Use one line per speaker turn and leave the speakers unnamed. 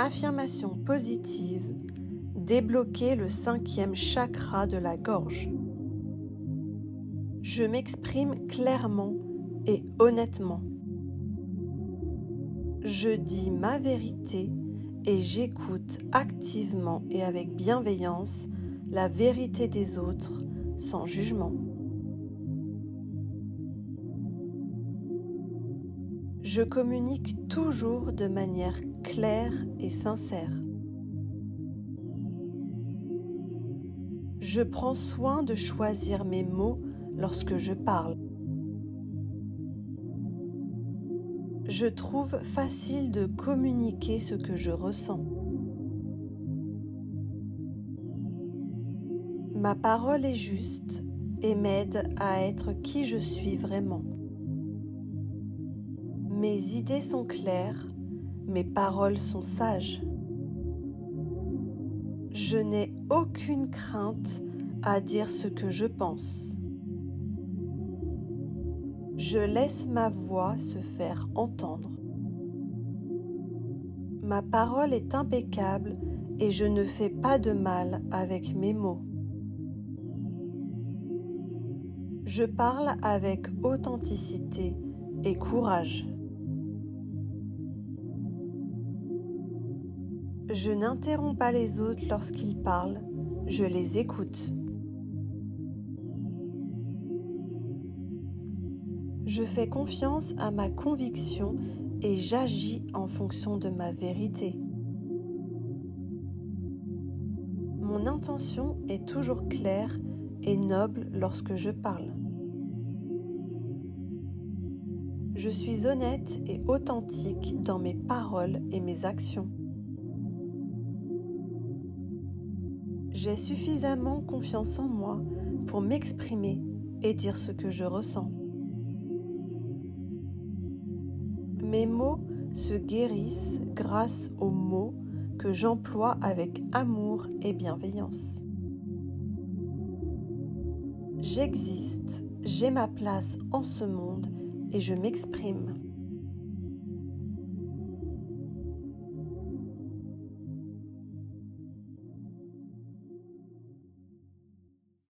Affirmation positive. Débloquer le cinquième chakra de la gorge. Je m'exprime clairement et honnêtement. Je dis ma vérité et j'écoute activement et avec bienveillance la vérité des autres sans jugement. Je communique toujours de manière claire et sincère. Je prends soin de choisir mes mots lorsque je parle. Je trouve facile de communiquer ce que je ressens. Ma parole est juste et m'aide à être qui je suis vraiment. Mes idées sont claires, mes paroles sont sages. Je n'ai aucune crainte à dire ce que je pense. Je laisse ma voix se faire entendre. Ma parole est impeccable et je ne fais pas de mal avec mes mots. Je parle avec authenticité et courage. Je n'interromps pas les autres lorsqu'ils parlent, je les écoute. Je fais confiance à ma conviction et j'agis en fonction de ma vérité. Mon intention est toujours claire et noble lorsque je parle. Je suis honnête et authentique dans mes paroles et mes actions. J'ai suffisamment confiance en moi pour m'exprimer et dire ce que je ressens. Mes mots se guérissent grâce aux mots que j'emploie avec amour et bienveillance. J'existe, j'ai ma place en ce monde et je m'exprime.